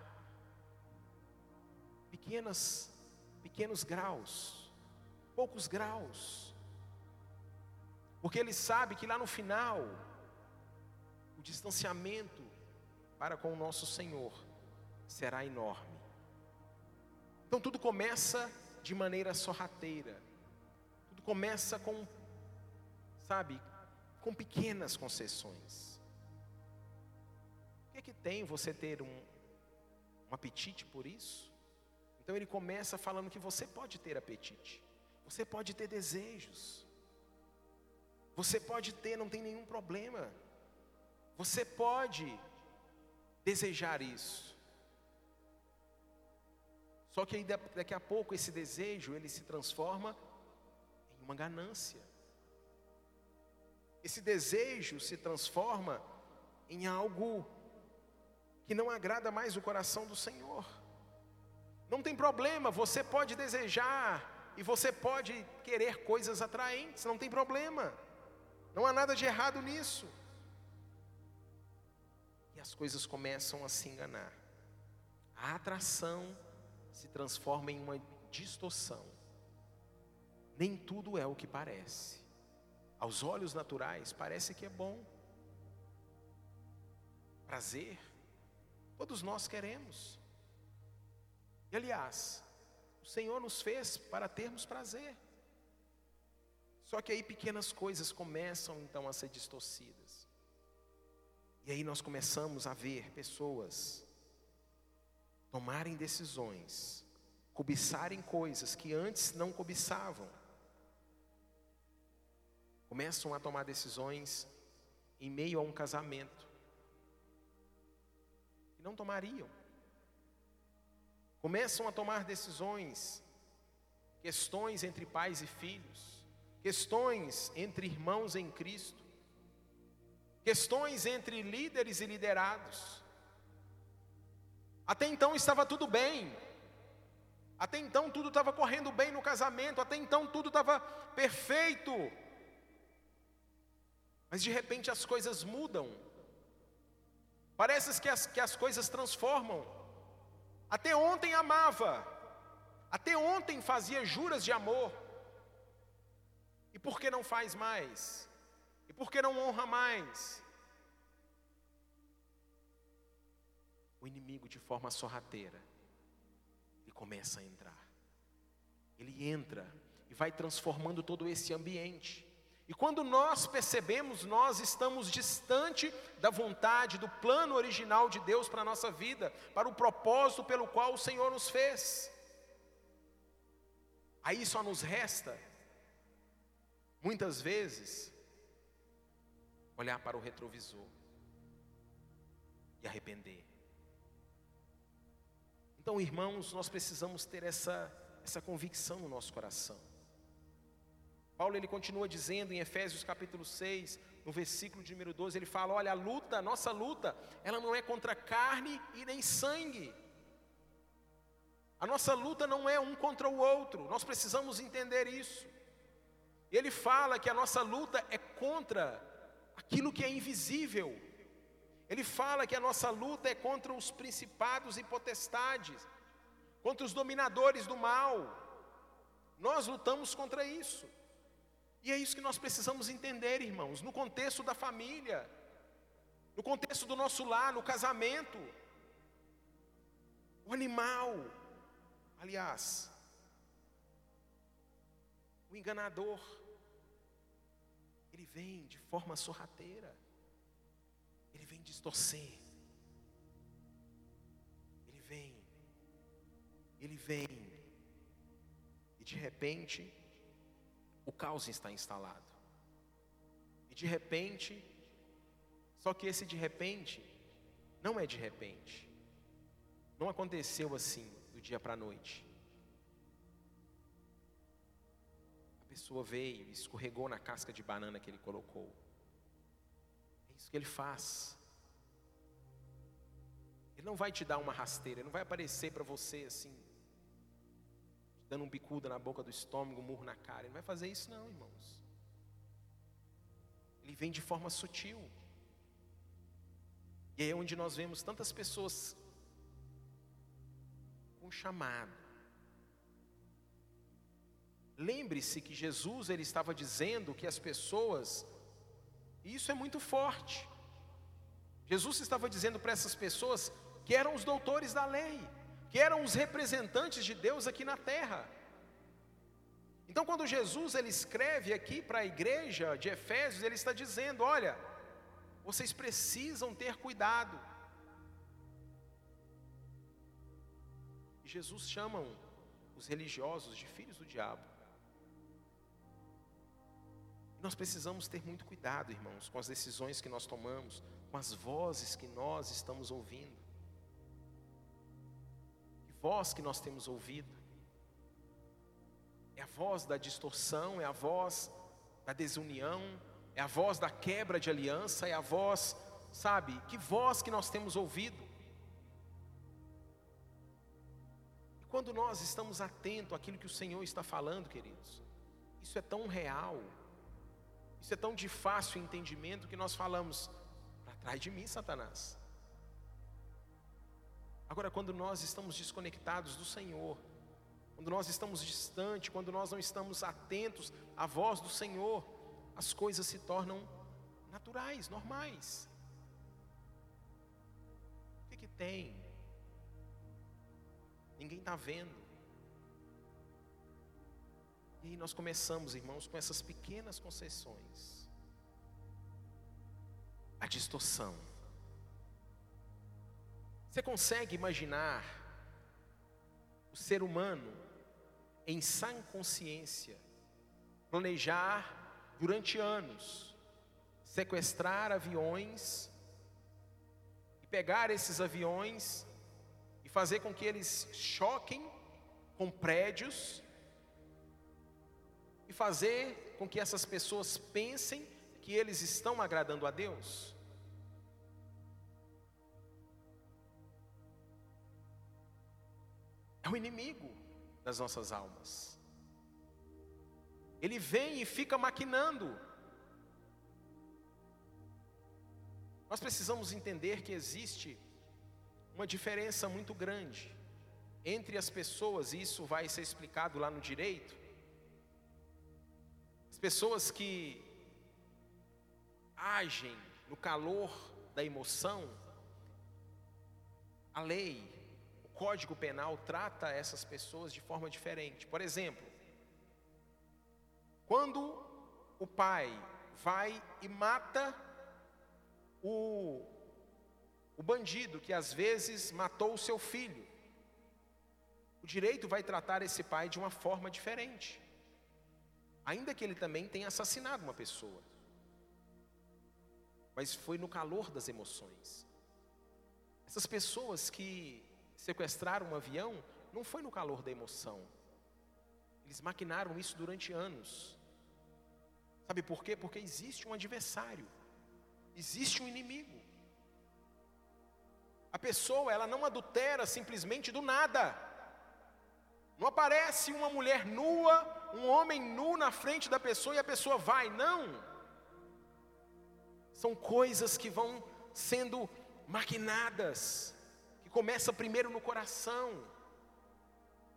pequenas, pequenos graus, poucos graus, porque ele sabe que lá no final, o distanciamento para com o nosso Senhor será enorme. Então tudo começa de maneira sorrateira, começa com, sabe, com pequenas concessões. O que é que tem você ter um, um apetite por isso? Então ele começa falando que você pode ter apetite, você pode ter desejos, você pode ter, não tem nenhum problema, você pode desejar isso. Só que daqui a pouco esse desejo ele se transforma uma ganância. Esse desejo se transforma em algo que não agrada mais o coração do Senhor. Não tem problema, você pode desejar e você pode querer coisas atraentes, não tem problema. Não há nada de errado nisso. E as coisas começam a se enganar. A atração se transforma em uma distorção. Nem tudo é o que parece. Aos olhos naturais, parece que é bom. Prazer, todos nós queremos. E aliás, o Senhor nos fez para termos prazer. Só que aí pequenas coisas começam então a ser distorcidas. E aí nós começamos a ver pessoas tomarem decisões, cobiçarem coisas que antes não cobiçavam. Começam a tomar decisões em meio a um casamento que não tomariam começam a tomar decisões, questões entre pais e filhos, questões entre irmãos em Cristo, questões entre líderes e liderados. Até então estava tudo bem, até então tudo estava correndo bem no casamento, até então tudo estava perfeito. Mas de repente as coisas mudam, parece que as, que as coisas transformam. Até ontem amava, até ontem fazia juras de amor. E por que não faz mais? E por que não honra mais? O inimigo, de forma sorrateira, ele começa a entrar. Ele entra e vai transformando todo esse ambiente. E quando nós percebemos, nós estamos distante da vontade, do plano original de Deus para a nossa vida, para o propósito pelo qual o Senhor nos fez. Aí só nos resta, muitas vezes, olhar para o retrovisor e arrepender. Então, irmãos, nós precisamos ter essa, essa convicção no nosso coração. Paulo ele continua dizendo em Efésios capítulo 6, no versículo de número 12, ele fala: "Olha, a luta, a nossa luta, ela não é contra carne e nem sangue. A nossa luta não é um contra o outro. Nós precisamos entender isso. Ele fala que a nossa luta é contra aquilo que é invisível. Ele fala que a nossa luta é contra os principados e potestades, contra os dominadores do mal. Nós lutamos contra isso. E é isso que nós precisamos entender, irmãos, no contexto da família, no contexto do nosso lar, no casamento. O animal, aliás, o enganador, ele vem de forma sorrateira. Ele vem distorcer. Ele vem. Ele vem. E de repente, o caos está instalado. E de repente, só que esse de repente não é de repente. Não aconteceu assim do dia para a noite. A pessoa veio, escorregou na casca de banana que ele colocou. É isso que ele faz. Ele não vai te dar uma rasteira, ele não vai aparecer para você assim, dando um bicuda na boca do estômago, um murro na cara. Ele não vai fazer isso, não, irmãos. Ele vem de forma sutil. E é onde nós vemos tantas pessoas com chamado. Lembre-se que Jesus ele estava dizendo que as pessoas, e isso é muito forte. Jesus estava dizendo para essas pessoas que eram os doutores da lei, que eram os representantes de Deus aqui na terra. Então, quando Jesus ele escreve aqui para a igreja de Efésios, ele está dizendo: olha, vocês precisam ter cuidado. E Jesus chama os religiosos de filhos do diabo. Nós precisamos ter muito cuidado, irmãos, com as decisões que nós tomamos, com as vozes que nós estamos ouvindo. Voz que nós temos ouvido? É a voz da distorção, é a voz da desunião, é a voz da quebra de aliança, é a voz, sabe, que voz que nós temos ouvido. E quando nós estamos atentos àquilo que o Senhor está falando, queridos, isso é tão real, isso é tão de fácil entendimento que nós falamos, para trás de mim, Satanás. Agora, quando nós estamos desconectados do Senhor, quando nós estamos distantes, quando nós não estamos atentos à voz do Senhor, as coisas se tornam naturais, normais. O que, que tem? Ninguém está vendo. E aí nós começamos, irmãos, com essas pequenas concessões. A distorção. Você consegue imaginar o ser humano em sã consciência planejar durante anos, sequestrar aviões e pegar esses aviões e fazer com que eles choquem com prédios e fazer com que essas pessoas pensem que eles estão agradando a Deus. É o inimigo das nossas almas. Ele vem e fica maquinando. Nós precisamos entender que existe uma diferença muito grande entre as pessoas, e isso vai ser explicado lá no direito. As pessoas que agem no calor da emoção, a lei, Código Penal trata essas pessoas de forma diferente. Por exemplo, quando o pai vai e mata o, o bandido que às vezes matou o seu filho, o direito vai tratar esse pai de uma forma diferente, ainda que ele também tenha assassinado uma pessoa, mas foi no calor das emoções. Essas pessoas que sequestraram um avião, não foi no calor da emoção, eles maquinaram isso durante anos. Sabe por quê? Porque existe um adversário, existe um inimigo. A pessoa, ela não adultera simplesmente do nada. Não aparece uma mulher nua, um homem nu na frente da pessoa e a pessoa vai, não. São coisas que vão sendo maquinadas, começa primeiro no coração.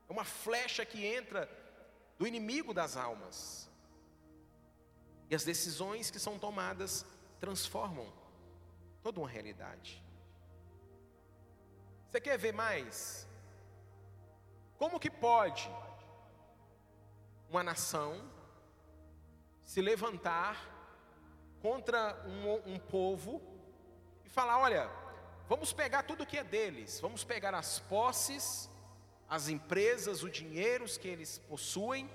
É uma flecha que entra do inimigo das almas. E as decisões que são tomadas transformam toda uma realidade. Você quer ver mais? Como que pode uma nação se levantar contra um, um povo e falar: olha, vamos pegar tudo que é deles, vamos pegar as posses, as empresas, os dinheiros que eles possuem,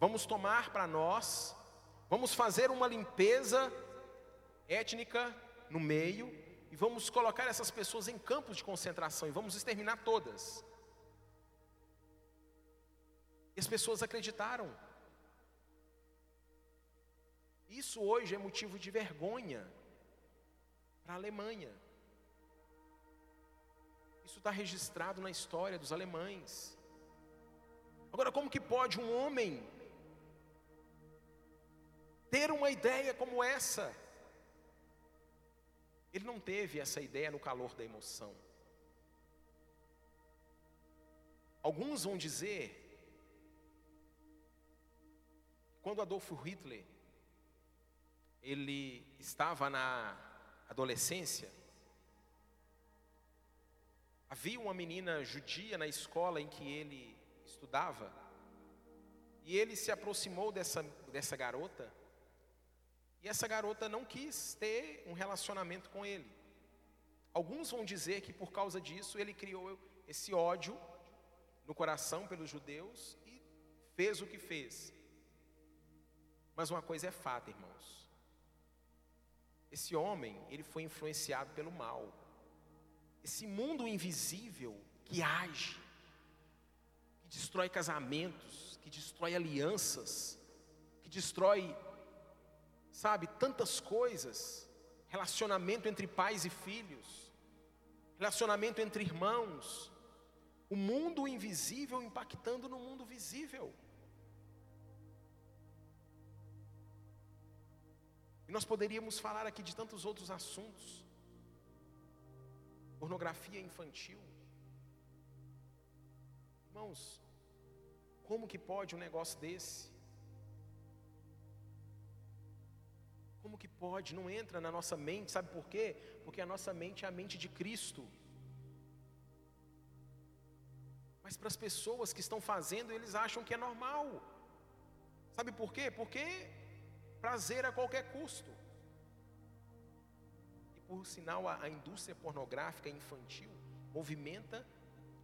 vamos tomar para nós, vamos fazer uma limpeza étnica no meio e vamos colocar essas pessoas em campos de concentração e vamos exterminar todas. E as pessoas acreditaram. Isso hoje é motivo de vergonha para a Alemanha. Isso está registrado na história dos alemães. Agora, como que pode um homem ter uma ideia como essa? Ele não teve essa ideia no calor da emoção. Alguns vão dizer, quando Adolfo Hitler ele estava na adolescência, havia uma menina judia na escola em que ele estudava, e ele se aproximou dessa, dessa garota, e essa garota não quis ter um relacionamento com ele. Alguns vão dizer que por causa disso ele criou esse ódio no coração pelos judeus e fez o que fez. Mas uma coisa é fato, irmãos. Esse homem, ele foi influenciado pelo mal. Esse mundo invisível que age, que destrói casamentos, que destrói alianças, que destrói sabe, tantas coisas, relacionamento entre pais e filhos, relacionamento entre irmãos, o mundo invisível impactando no mundo visível. E nós poderíamos falar aqui de tantos outros assuntos. Pornografia infantil. Irmãos, como que pode um negócio desse? Como que pode? Não entra na nossa mente, sabe por quê? Porque a nossa mente é a mente de Cristo. Mas para as pessoas que estão fazendo, eles acham que é normal. Sabe por quê? Porque prazer a qualquer custo. Por sinal, a, a indústria pornográfica infantil movimenta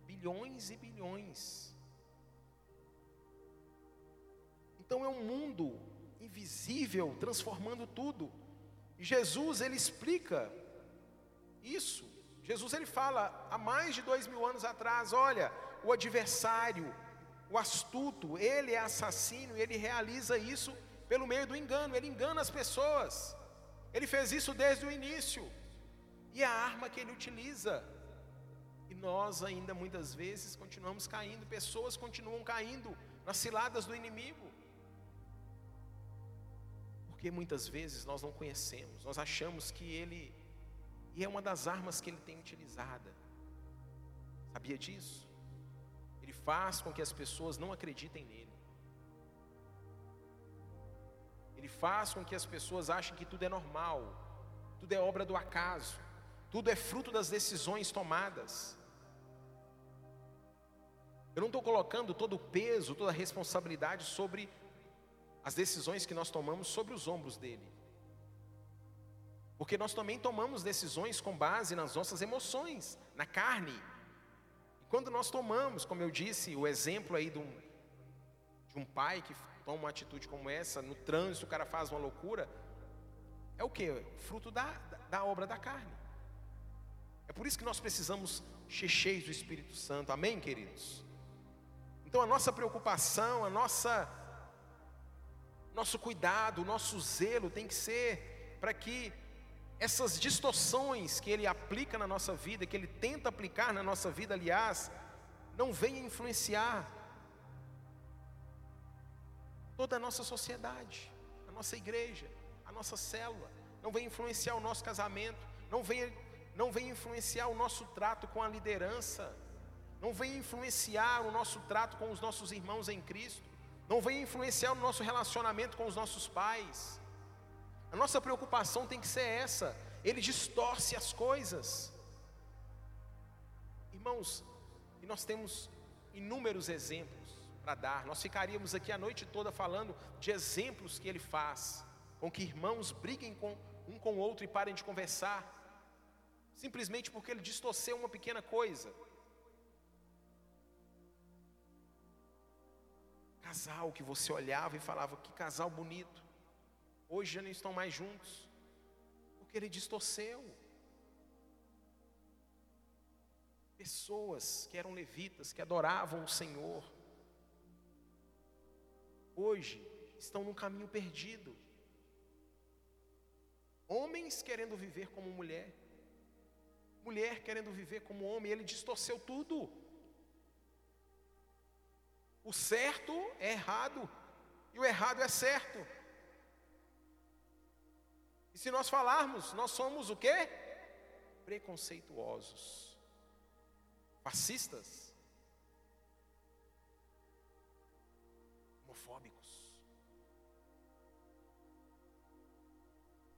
bilhões e bilhões. Então é um mundo invisível, transformando tudo. E Jesus, ele explica isso. Jesus, ele fala, há mais de dois mil anos atrás, olha, o adversário, o astuto, ele é assassino e ele realiza isso pelo meio do engano, ele engana as pessoas. Ele fez isso desde o início. E a arma que ele utiliza. E nós ainda muitas vezes continuamos caindo, pessoas continuam caindo nas ciladas do inimigo. Porque muitas vezes nós não conhecemos, nós achamos que ele, e é uma das armas que ele tem utilizada. Sabia disso? Ele faz com que as pessoas não acreditem nele. Ele faz com que as pessoas achem que tudo é normal, tudo é obra do acaso, tudo é fruto das decisões tomadas. Eu não estou colocando todo o peso, toda a responsabilidade sobre as decisões que nós tomamos sobre os ombros dele. Porque nós também tomamos decisões com base nas nossas emoções, na carne. E quando nós tomamos, como eu disse, o exemplo aí de um, de um pai que toma uma atitude como essa, no trânsito o cara faz uma loucura, é o que? Fruto da, da obra da carne. É por isso que nós precisamos ser do Espírito Santo, amém, queridos? Então a nossa preocupação, a nossa nosso cuidado, nosso zelo tem que ser para que essas distorções que ele aplica na nossa vida, que ele tenta aplicar na nossa vida, aliás, não venham influenciar toda a nossa sociedade, a nossa igreja, a nossa célula, não venha influenciar o nosso casamento, não venha, não venha influenciar o nosso trato com a liderança, não venha influenciar o nosso trato com os nossos irmãos em Cristo não venha influenciar o nosso relacionamento com os nossos pais. A nossa preocupação tem que ser essa. Ele distorce as coisas. Irmãos, e nós temos inúmeros exemplos para dar. Nós ficaríamos aqui a noite toda falando de exemplos que ele faz. com que irmãos briguem com um com o outro e parem de conversar, simplesmente porque ele distorceu uma pequena coisa. Casal que você olhava e falava, que casal bonito, hoje já não estão mais juntos, porque ele distorceu. Pessoas que eram levitas, que adoravam o Senhor, hoje estão num caminho perdido. Homens querendo viver como mulher, mulher querendo viver como homem, ele distorceu tudo. O certo é errado e o errado é certo. E se nós falarmos, nós somos o quê? Preconceituosos, fascistas, homofóbicos,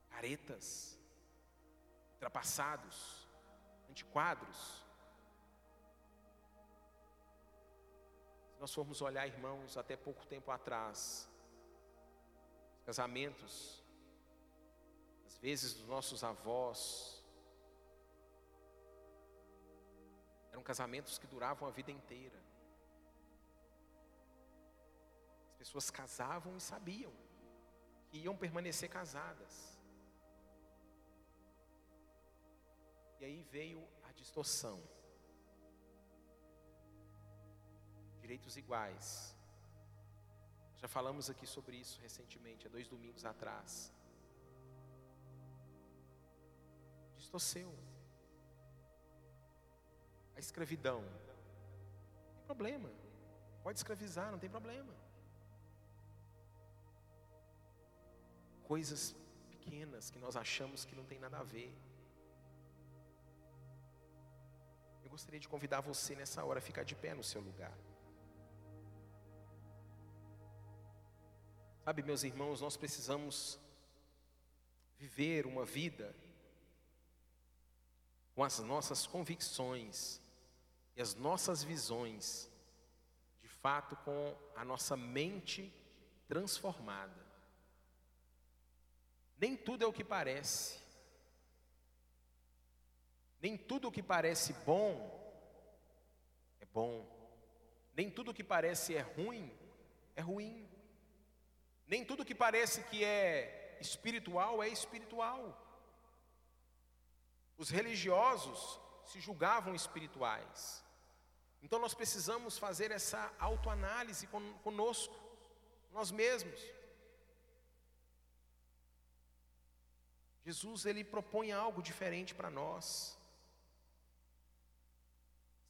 caretas, ultrapassados, antiquadros. nós formos olhar, irmãos, até pouco tempo atrás, casamentos, às vezes dos nossos avós, eram casamentos que duravam a vida inteira. As pessoas casavam e sabiam que iam permanecer casadas. E aí veio a distorção. direitos iguais. Já falamos aqui sobre isso recentemente, há dois domingos atrás. Distorceu. A escravidão. Não tem problema. Pode escravizar, não tem problema. Coisas pequenas que nós achamos que não tem nada a ver. Eu gostaria de convidar você nessa hora a ficar de pé no seu lugar. Sabe, meus irmãos, nós precisamos viver uma vida com as nossas convicções e as nossas visões, de fato, com a nossa mente transformada. Nem tudo é o que parece, nem tudo o que parece bom é bom, nem tudo o que parece é ruim é ruim. Nem tudo que parece que é espiritual é espiritual. Os religiosos se julgavam espirituais. Então nós precisamos fazer essa autoanálise conosco, nós mesmos. Jesus ele propõe algo diferente para nós.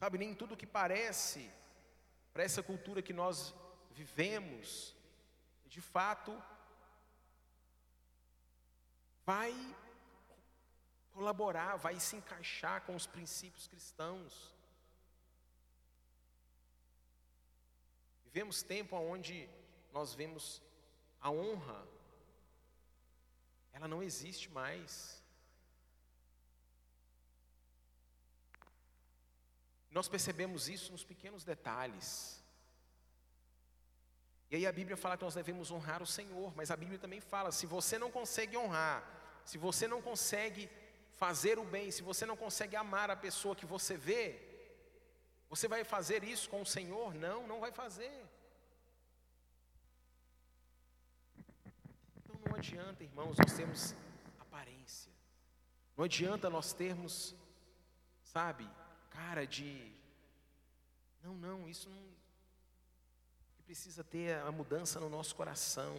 Sabe, nem tudo que parece para essa cultura que nós vivemos de fato, vai colaborar, vai se encaixar com os princípios cristãos. Vivemos tempo onde nós vemos a honra, ela não existe mais. Nós percebemos isso nos pequenos detalhes. E aí a Bíblia fala que nós devemos honrar o Senhor, mas a Bíblia também fala: se você não consegue honrar, se você não consegue fazer o bem, se você não consegue amar a pessoa que você vê, você vai fazer isso com o Senhor? Não, não vai fazer. Então não adianta, irmãos, nós termos aparência. Não adianta nós termos, sabe, cara de. Não, não, isso não, precisa ter a mudança no nosso coração.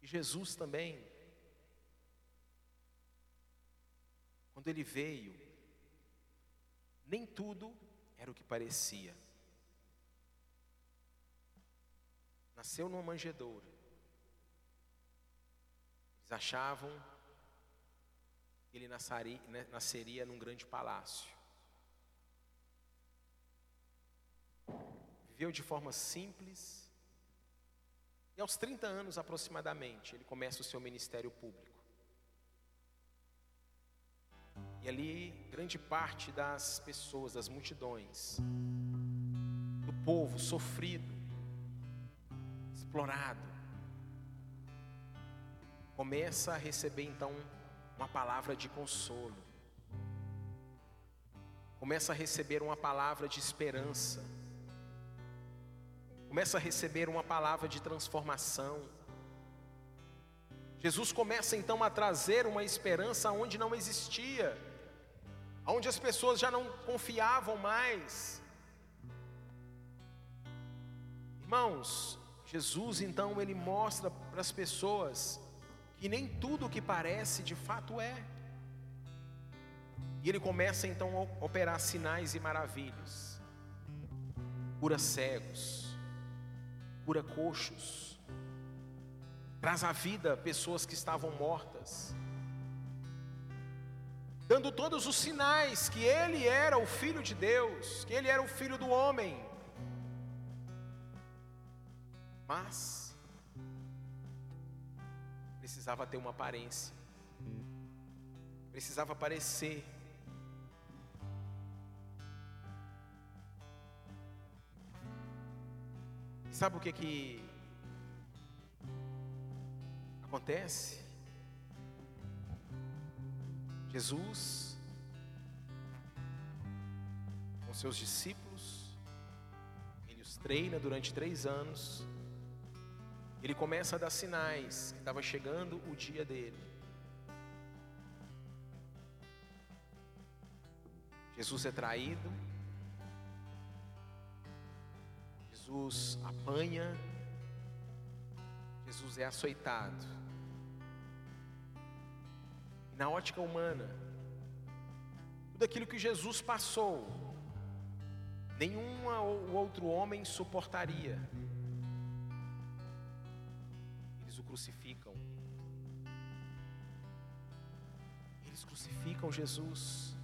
E Jesus também, quando ele veio, nem tudo era o que parecia. Nasceu numa manjedoura. Eles achavam ele nasceria, nasceria num grande palácio. viveu de forma simples. E aos 30 anos aproximadamente, ele começa o seu ministério público. E ali, grande parte das pessoas, das multidões, do povo sofrido, explorado, começa a receber então uma palavra de consolo, começa a receber uma palavra de esperança, começa a receber uma palavra de transformação. Jesus começa então a trazer uma esperança onde não existia, onde as pessoas já não confiavam mais. Irmãos, Jesus então ele mostra para as pessoas que nem tudo o que parece de fato é. E ele começa então a operar sinais e maravilhas. Cura cegos, cura coxos, traz à vida pessoas que estavam mortas, dando todos os sinais que ele era o filho de Deus, que ele era o filho do homem. Mas precisava ter uma aparência, precisava aparecer. Sabe o que que acontece? Jesus, com seus discípulos, ele os treina durante três anos, ele começa a dar sinais que estava chegando o dia dele. Jesus é traído, Jesus apanha, Jesus é açoitado. E na ótica humana, tudo aquilo que Jesus passou, nenhum outro homem suportaria. Crucificam. Eles crucificam Jesus.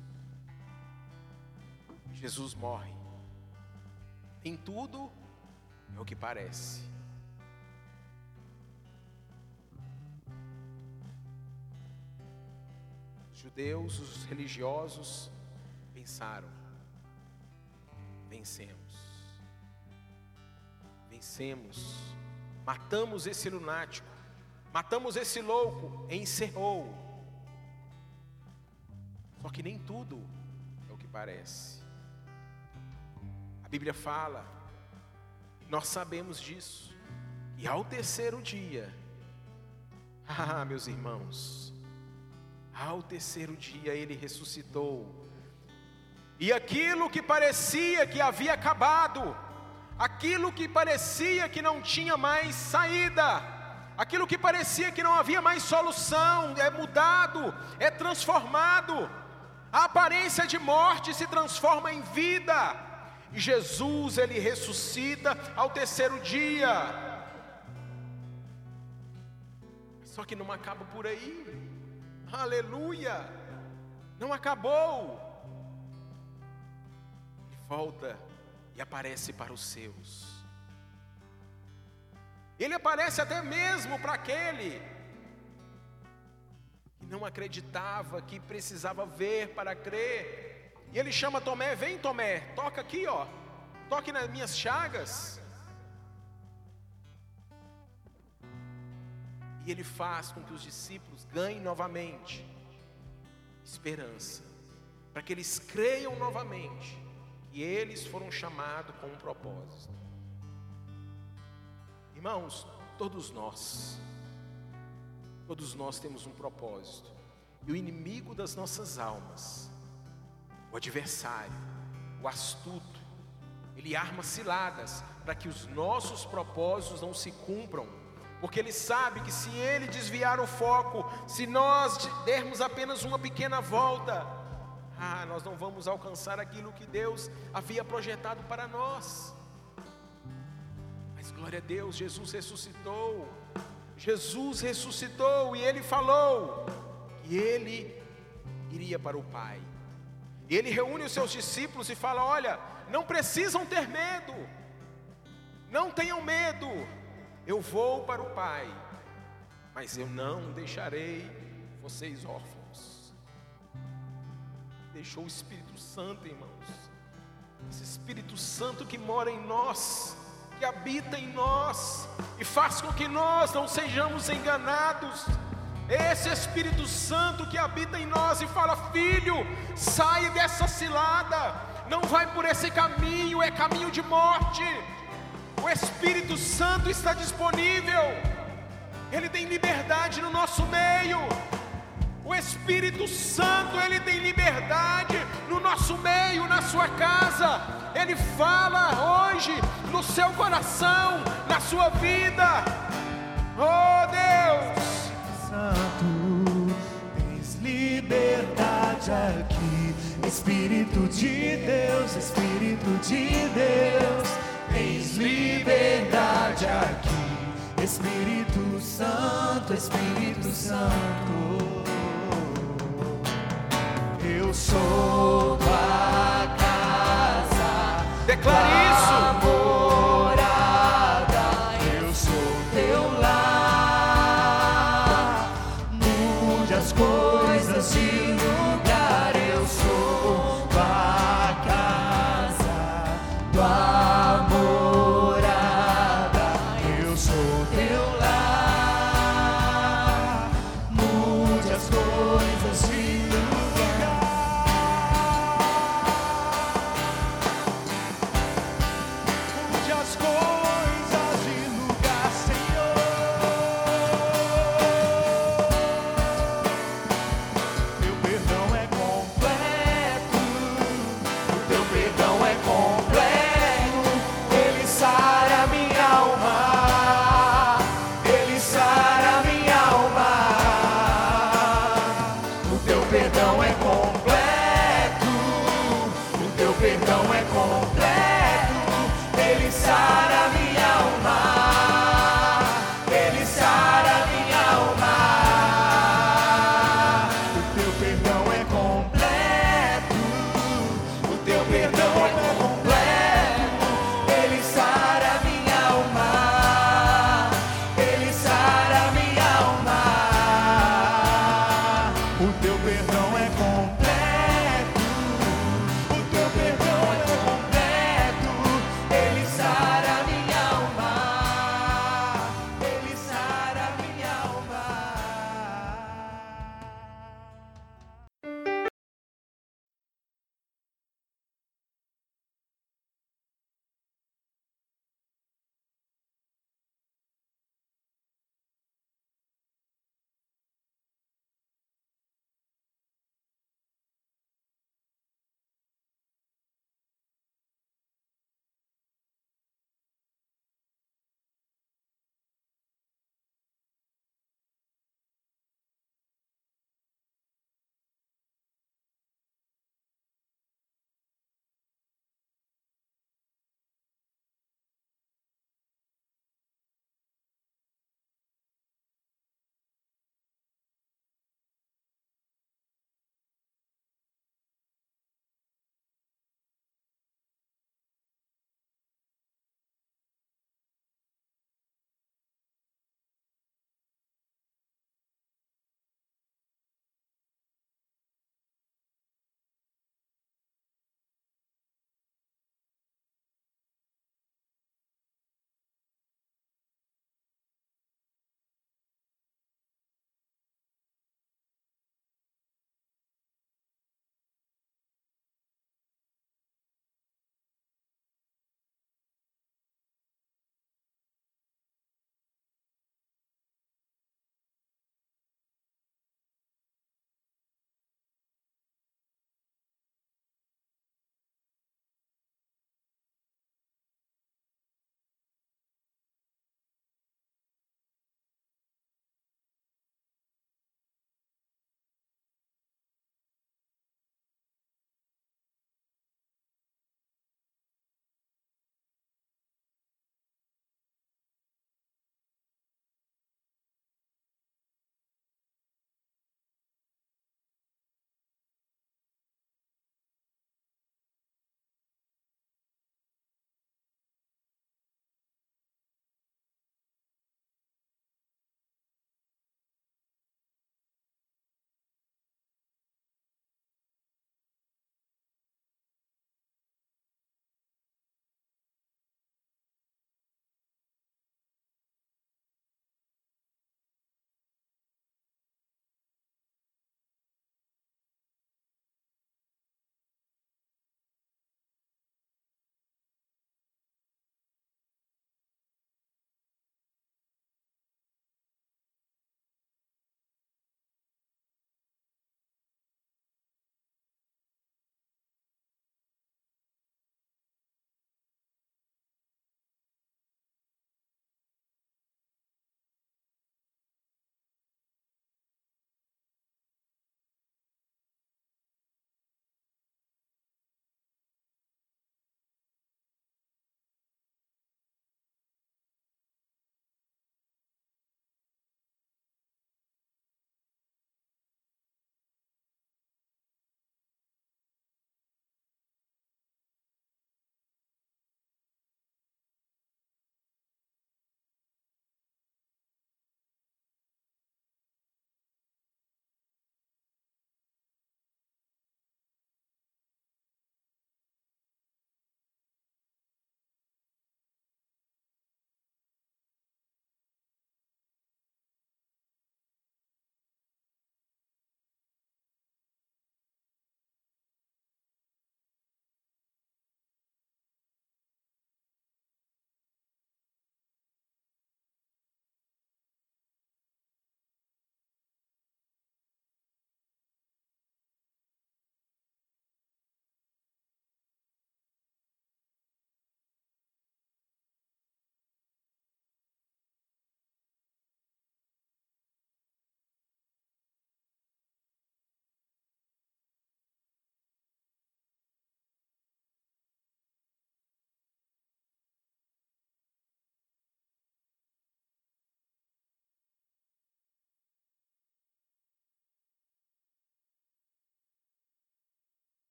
Jesus morre. Em tudo é o que parece. Os judeus, os religiosos pensaram: vencemos. Vencemos matamos esse lunático, matamos esse louco, encerrou. Só que nem tudo é o que parece. A Bíblia fala, nós sabemos disso, e ao terceiro dia, (laughs) ah, meus irmãos, ao terceiro dia ele ressuscitou, e aquilo que parecia que havia acabado, aquilo que parecia que não tinha mais saída, aquilo que parecia que não havia mais solução, é mudado, é transformado. A aparência de morte se transforma em vida. E Jesus, ele ressuscita ao terceiro dia. Só que não acaba por aí. Aleluia! Não acabou. Volta e aparece para os seus. Ele aparece até mesmo para aquele que não acreditava, que precisava ver para crer. E ele chama Tomé, vem Tomé, toca aqui, ó. Toque nas minhas chagas. E ele faz com que os discípulos ganhem novamente esperança, para que eles creiam novamente e eles foram chamados com um propósito. Irmãos, todos nós, todos nós temos um propósito. E o inimigo das nossas almas, o adversário, o astuto, ele arma ciladas para que os nossos propósitos não se cumpram, porque ele sabe que se ele desviar o foco, se nós dermos apenas uma pequena volta, ah, nós não vamos alcançar aquilo que Deus havia projetado para nós. Glória a Deus, Jesus ressuscitou. Jesus ressuscitou e ele falou que ele iria para o Pai. E ele reúne os seus discípulos e fala: Olha, não precisam ter medo, não tenham medo, eu vou para o Pai, mas eu não deixarei vocês órfãos deixou o Espírito Santo, irmãos. Esse Espírito Santo que mora em nós, que habita em nós e faz com que nós não sejamos enganados, Esse Espírito Santo que habita em nós e fala: Filho, sai dessa cilada, não vai por esse caminho, é caminho de morte. O Espírito Santo está disponível, ele tem liberdade no nosso meio. O Espírito Santo, ele tem liberdade no nosso meio, na sua casa. Ele fala hoje no seu coração, na sua vida. Oh Deus! Santo, tens liberdade aqui. Espírito de Deus, Espírito de Deus, tens liberdade aqui. Espírito Santo, Espírito Santo. Sou tua casa. Declare